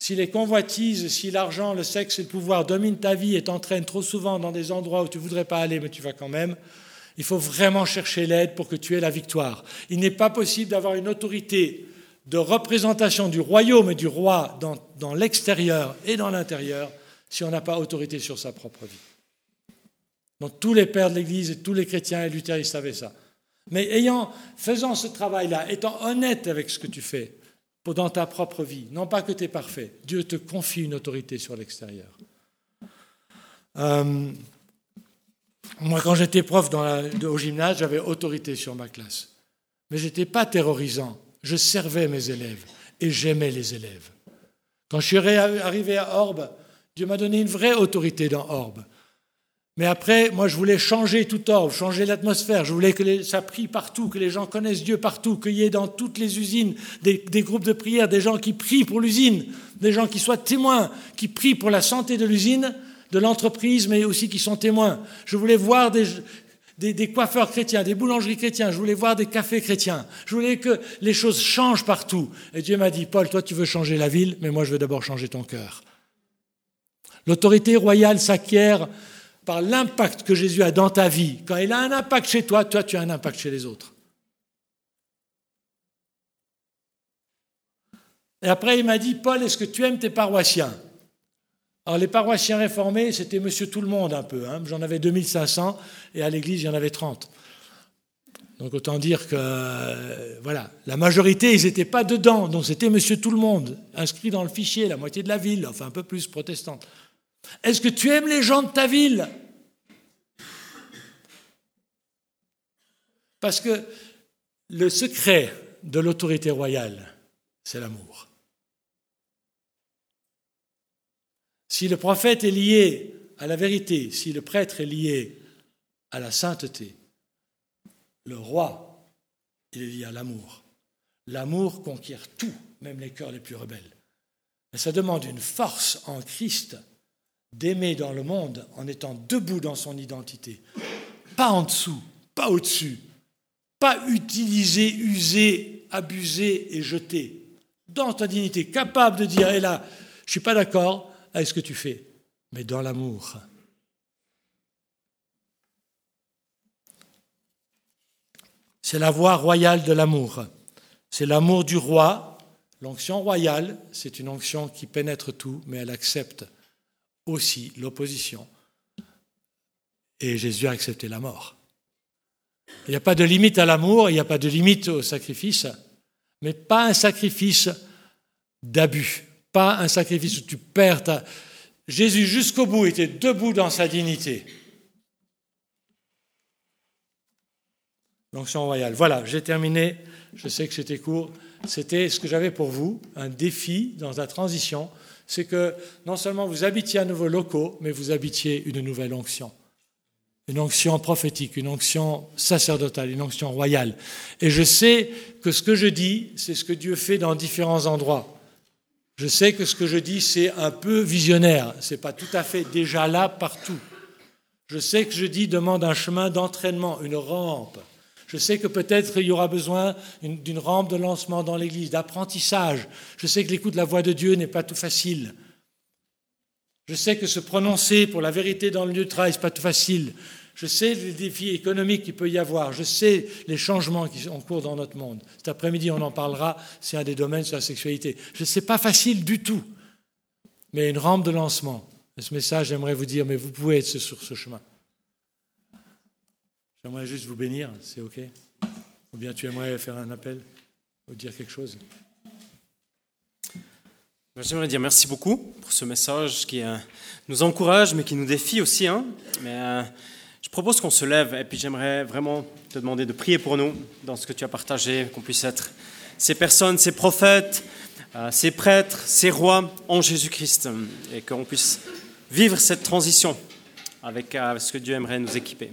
Si les convoitises, si l'argent, le sexe et le pouvoir dominent ta vie et t'entraînent trop souvent dans des endroits où tu ne voudrais pas aller, mais tu vas quand même, il faut vraiment chercher l'aide pour que tu aies la victoire. Il n'est pas possible d'avoir une autorité de représentation du royaume et du roi dans, l'extérieur et dans l'intérieur si on n'a pas autorité sur sa propre vie. Donc tous les pères de l'Église et tous les chrétiens et Luther, ils savaient ça. Mais ayant, faisant ce travail-là, étant honnête avec ce que tu fais dans ta propre vie, non pas que tu es parfait, Dieu te confie une autorité sur l'extérieur. Euh, moi, quand j'étais prof au gymnase, j'avais autorité sur ma classe. Mais je n'étais pas terrorisant. Je servais mes élèves et j'aimais les élèves. Quand je suis arrivé à Orbe, Dieu m'a donné une vraie autorité dans Orbe. Mais après, moi, je voulais changer tout Orbe, changer l'atmosphère. Je voulais que ça prie partout, que les gens connaissent Dieu partout, qu'il y ait dans toutes les usines des, groupes de prière, des gens qui prient pour l'usine, des gens qui soient témoins, qui prient pour la santé de l'usine, de l'entreprise, mais aussi qui sont témoins. Je voulais voir des, coiffeurs chrétiens, des boulangeries chrétiens, je voulais voir des cafés chrétiens, je voulais que les choses changent partout. Et Dieu m'a dit, Paul, toi tu veux changer la ville, mais moi je veux d'abord changer ton cœur. L'autorité royale s'acquiert par l'impact que Jésus a dans ta vie. Quand il a un impact chez toi, toi, tu as un impact chez les autres. Et après, il m'a dit, Paul, est-ce que tu aimes tes paroissiens? Alors, les paroissiens réformés, c'était monsieur tout le monde un peu. Hein. J'en avais 2500 et à l'église, il y en avait 30. Donc, autant dire que, euh, voilà, la majorité, ils n'étaient pas dedans. Donc, c'était monsieur tout le monde, inscrit dans le fichier, la moitié de la ville, enfin un peu plus protestante. Est-ce que tu aimes les gens de ta ville? Parce que le secret de l'autorité royale, c'est l'amour. Si le prophète est lié à la vérité, si le prêtre est lié à la sainteté, le roi, il est lié à l'amour. L'amour conquiert tout, même les cœurs les plus rebelles. Mais ça demande une force en Christ d'aimer dans le monde en étant debout dans son identité. Pas en dessous, pas au-dessus, pas utilisé, usé, abusé et jeté. Dans ta dignité, capable de dire, hé là, je ne suis pas d'accord avec ce que tu fais, mais dans l'amour. C'est la voie royale de l'amour. C'est l'amour du roi. L'onction royale, c'est une onction qui pénètre tout, mais elle accepte aussi l'opposition. Et Jésus a accepté la mort. Il n'y a pas de limite à l'amour, il n'y a pas de limite au sacrifice, mais pas un sacrifice d'abus, pas un sacrifice où tu perds ta... Jésus jusqu'au bout était debout dans sa dignité. L'onction royale. Voilà, j'ai terminé. Je sais que c'était court. C'était ce que j'avais pour vous, un défi dans la transition. C'est que non seulement vous habitiez à nouveau locaux, mais vous habitiez une nouvelle onction une onction prophétique, une onction sacerdotale, une onction royale. Et je sais que ce que je dis, c'est ce que Dieu fait dans différents endroits. Je sais que ce que je dis, c'est un peu visionnaire, ce n'est pas tout à fait déjà là partout. Je sais que je dis demande un chemin d'entraînement, une rampe. Je sais que peut-être il y aura besoin d'une rampe de lancement dans l'Église, d'apprentissage. Je sais que l'écoute de la voix de Dieu n'est pas tout facile. Je sais que se prononcer pour la vérité dans le lieu de travail, ce n'est pas tout facile. Je sais les défis économiques qu'il peut y avoir. Je sais les changements qui sont en cours dans notre monde. Cet après-midi, on en parlera. C'est un des domaines sur la sexualité. Je ne sais pas facile du tout, mais une rampe de lancement. Et ce message, j'aimerais vous dire, mais vous pouvez être sur ce chemin. J'aimerais juste vous bénir, c'est OK? Ou bien tu aimerais faire un appel ou dire quelque chose? J'aimerais dire merci beaucoup pour ce message qui euh, nous encourage, mais qui nous défie aussi. Hein. Mais, euh, propose qu'on se lève et puis j'aimerais vraiment te demander de prier pour nous dans ce que tu as partagé, qu'on puisse être ces personnes, ces prophètes, euh, ces prêtres, ces rois en Jésus-Christ et qu'on puisse vivre cette transition avec euh, ce que Dieu aimerait nous équiper.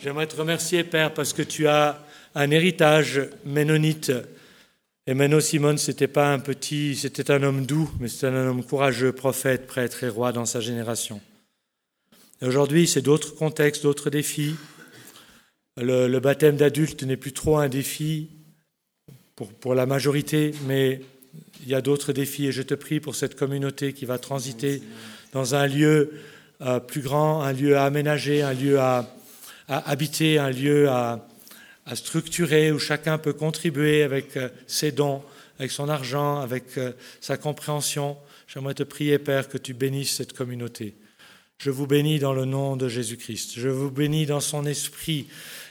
J'aimerais te remercier, Père, parce que tu as un héritage ménonite. Et Menno Simon, c'était pas un petit, c'était un homme doux, mais c'était un homme courageux, prophète, prêtre et roi dans sa génération. Aujourd'hui, c'est d'autres contextes, d'autres défis. Le, baptême d'adulte n'est plus trop un défi pour, la majorité, mais il y a d'autres défis et je te prie pour cette communauté qui va transiter dans un lieu euh, plus grand, un lieu à aménager, un lieu à, habiter, un lieu à, à, structurer où chacun peut contribuer avec euh, ses dons, avec son argent, avec euh, sa compréhension. J'aimerais te prier, Père, que tu bénisses cette communauté. Je vous bénis dans le nom de Jésus-Christ. Je vous bénis dans son esprit.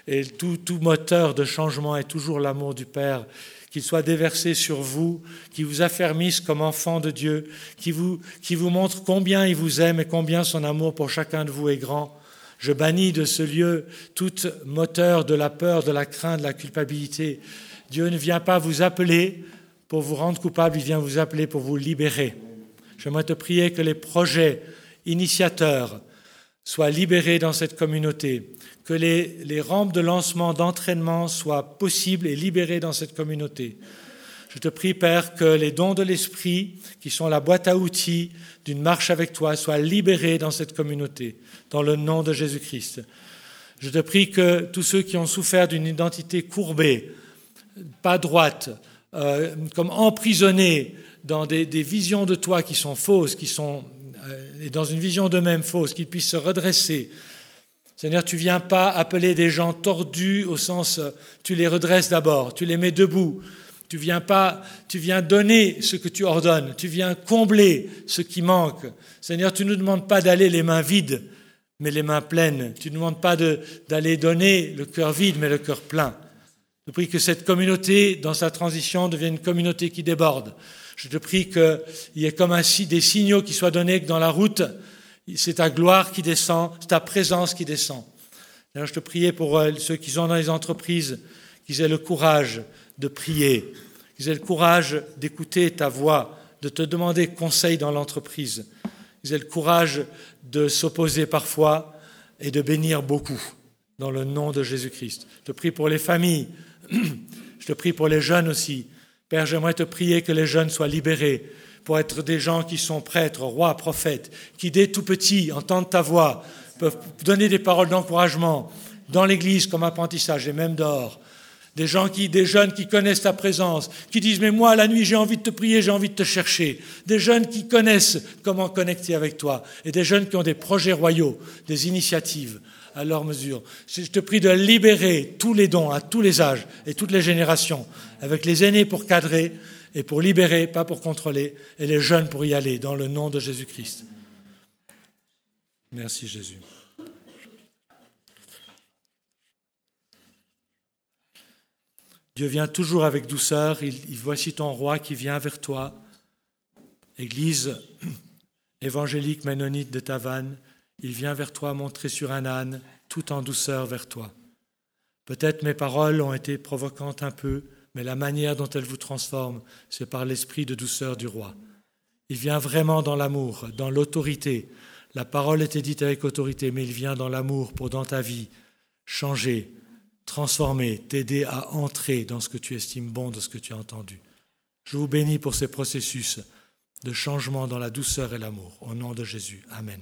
Et tout, moteur de changement est toujours l'amour du Père. Qu'il soit déversé sur vous, qui vous affermisse comme enfant de Dieu, qui vous, qui vous montre combien il vous aime et combien son amour pour chacun de vous est grand. Je bannis de ce lieu tout moteur de la peur, de la crainte, de la culpabilité. Dieu ne vient pas vous appeler pour vous rendre coupable, il vient vous appeler pour vous libérer. J'aimerais te prier que les projets initiateurs soient libérés dans cette communauté, que les, rampes de lancement, d'entraînement soient possibles et libérées dans cette communauté. Je te prie, Père, que les dons de l'Esprit, qui sont la boîte à outils d'une marche avec toi, soient libérés dans cette communauté, dans le nom de Jésus-Christ. Je te prie que tous ceux qui ont souffert d'une identité courbée, pas droite, euh, comme emprisonnés dans des, visions de toi qui sont fausses, qui sont et dans une vision d'eux-mêmes fausse, qu'ils puissent se redresser. Seigneur, tu viens pas appeler des gens tordus au sens, tu les redresses d'abord, tu les mets debout. Tu viens pas, tu viens donner ce que tu ordonnes, tu viens combler ce qui manque. Seigneur, tu ne nous demandes pas d'aller les mains vides, mais les mains pleines. Tu ne demandes pas d'aller donner le cœur vide, mais le cœur plein. Je prie que cette communauté, dans sa transition, devienne une communauté qui déborde, je te prie qu'il y ait comme ainsi des signaux qui soient donnés que dans la route, c'est ta gloire qui descend, c'est ta présence qui descend. je te priais pour euh, ceux qui sont dans les entreprises, qu'ils aient le courage de prier, qu'ils aient le courage d'écouter ta voix, de te demander conseil dans l'entreprise, qu'ils aient le courage de s'opposer parfois et de bénir beaucoup dans le nom de Jésus-Christ. Je te prie pour les familles, je te prie pour les jeunes aussi, Père, j'aimerais te prier que les jeunes soient libérés pour être des gens qui sont prêtres, rois, prophètes, qui dès tout petit entendent ta voix, peuvent donner des paroles d'encouragement dans l'église comme apprentissage et même dehors. Des des jeunes qui connaissent ta présence, qui disent mais moi la nuit j'ai envie de te prier, j'ai envie de te chercher. Des jeunes qui connaissent comment connecter avec toi et des jeunes qui ont des projets royaux, des initiatives à leur mesure. Je te prie de libérer tous les dons à tous les âges et toutes les générations, avec les aînés pour cadrer et pour libérer, pas pour contrôler, et les jeunes pour y aller, dans le nom de Jésus-Christ. Merci Jésus. Dieu vient toujours avec douceur. Il, voici ton roi qui vient vers toi. Église évangélique ménonite de Tavannes, il vient vers toi montré sur un âne, tout en douceur vers toi. Peut-être mes paroles ont été provocantes un peu, mais la manière dont elles vous transforment, c'est par l'esprit de douceur du roi. Il vient vraiment dans l'amour, dans l'autorité. La parole était dite avec autorité, mais il vient dans l'amour pour dans ta vie changer, transformer, t'aider à entrer dans ce que tu estimes bon, de ce que tu as entendu. Je vous bénis pour ces processus de changement dans la douceur et l'amour. Au nom de Jésus. Amen.